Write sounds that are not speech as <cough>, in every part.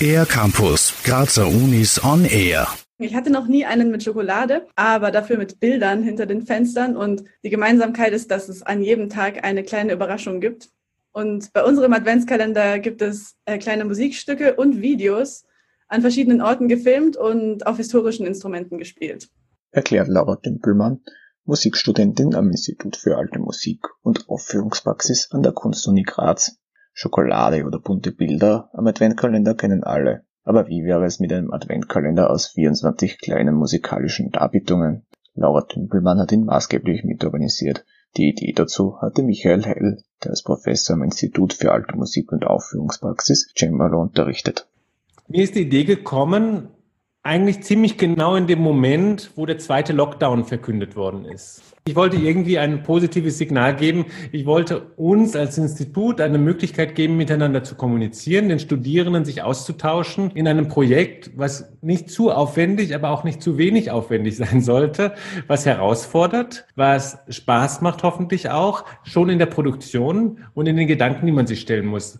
Air Campus, Grazer Unis on Air. Ich hatte noch nie einen mit Schokolade, aber dafür mit Bildern hinter den Fenstern. Und die Gemeinsamkeit ist, dass es an jedem Tag eine kleine Überraschung gibt. Und bei unserem Adventskalender gibt es äh, kleine Musikstücke und Videos an verschiedenen Orten gefilmt und auf historischen Instrumenten gespielt. Erklärt Laura Dümpelmann, Musikstudentin am Institut für Alte Musik und Aufführungspraxis an der Kunstuni Graz. Schokolade oder bunte Bilder am Adventkalender kennen alle. Aber wie wäre es mit einem Adventkalender aus 24 kleinen musikalischen Darbietungen? Laura Tümpelmann hat ihn maßgeblich mitorganisiert. Die Idee dazu hatte Michael Hell, der als Professor am Institut für Alte Musik und Aufführungspraxis Cembalo unterrichtet. Mir ist die Idee gekommen, eigentlich ziemlich genau in dem Moment, wo der zweite Lockdown verkündet worden ist. Ich wollte irgendwie ein positives Signal geben. Ich wollte uns als Institut eine Möglichkeit geben, miteinander zu kommunizieren, den Studierenden sich auszutauschen in einem Projekt, was nicht zu aufwendig, aber auch nicht zu wenig aufwendig <laughs> sein sollte, was herausfordert, was Spaß macht hoffentlich auch, schon in der Produktion und in den Gedanken, die man sich stellen muss.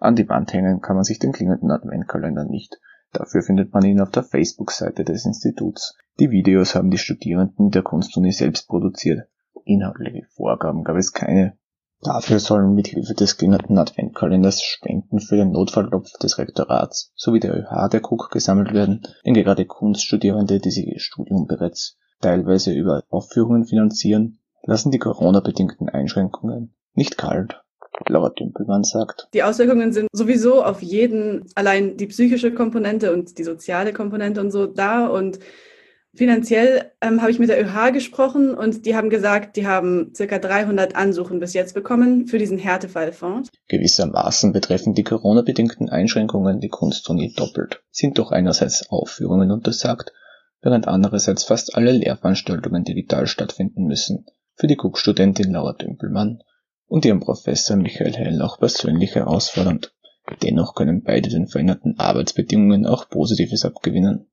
An die Wand hängen kann man sich den klingenden Adventkalender nicht. Dafür findet man ihn auf der Facebook-Seite des Instituts. Die Videos haben die Studierenden der Kunstuni selbst produziert. Inhaltliche Vorgaben gab es keine. Dafür sollen mit Hilfe des klingernden Adventkalenders Spenden für den Notfalltopf des Rektorats sowie der ÖH der KUK gesammelt werden, denn gerade Kunststudierende, die sich ihr Studium bereits teilweise über Aufführungen finanzieren, lassen die Corona-bedingten Einschränkungen nicht kalt. Laura Dümpelmann sagt. Die Auswirkungen sind sowieso auf jeden, allein die psychische Komponente und die soziale Komponente und so da. Und finanziell ähm, habe ich mit der ÖH gesprochen und die haben gesagt, die haben circa 300 Ansuchen bis jetzt bekommen für diesen Härtefallfonds. Gewissermaßen betreffen die Corona-bedingten Einschränkungen die Kunstuni doppelt. Sind doch einerseits Aufführungen untersagt, während andererseits fast alle Lehrveranstaltungen digital stattfinden müssen. Für die Cook-Studentin Laura Dümpelmann und ihrem Professor Michael Hell auch persönlich herausfordernd. Dennoch können beide den veränderten Arbeitsbedingungen auch Positives abgewinnen.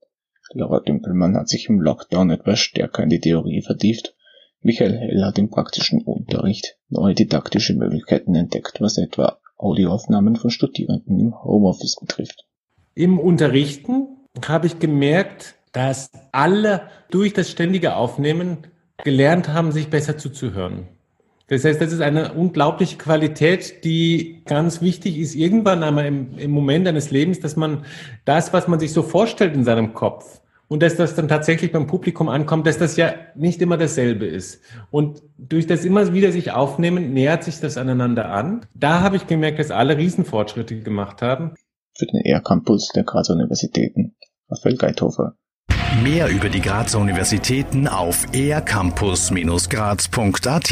Laura Dümpelmann hat sich im Lockdown etwas stärker in die Theorie vertieft. Michael Hell hat im praktischen Unterricht neue didaktische Möglichkeiten entdeckt, was etwa Audioaufnahmen von Studierenden im Homeoffice betrifft. Im Unterrichten habe ich gemerkt, dass alle durch das ständige Aufnehmen gelernt haben, sich besser zuzuhören. Das heißt, das ist eine unglaubliche Qualität, die ganz wichtig ist, irgendwann einmal im, im Moment eines Lebens, dass man das, was man sich so vorstellt in seinem Kopf, und dass das dann tatsächlich beim Publikum ankommt, dass das ja nicht immer dasselbe ist. Und durch das immer wieder sich aufnehmen, nähert sich das aneinander an. Da habe ich gemerkt, dass alle Riesenfortschritte gemacht haben. Für den ER-Campus der Grazer Universitäten, Raphael Geithofer. Mehr über die Grazer Universitäten auf ercampus-graz.at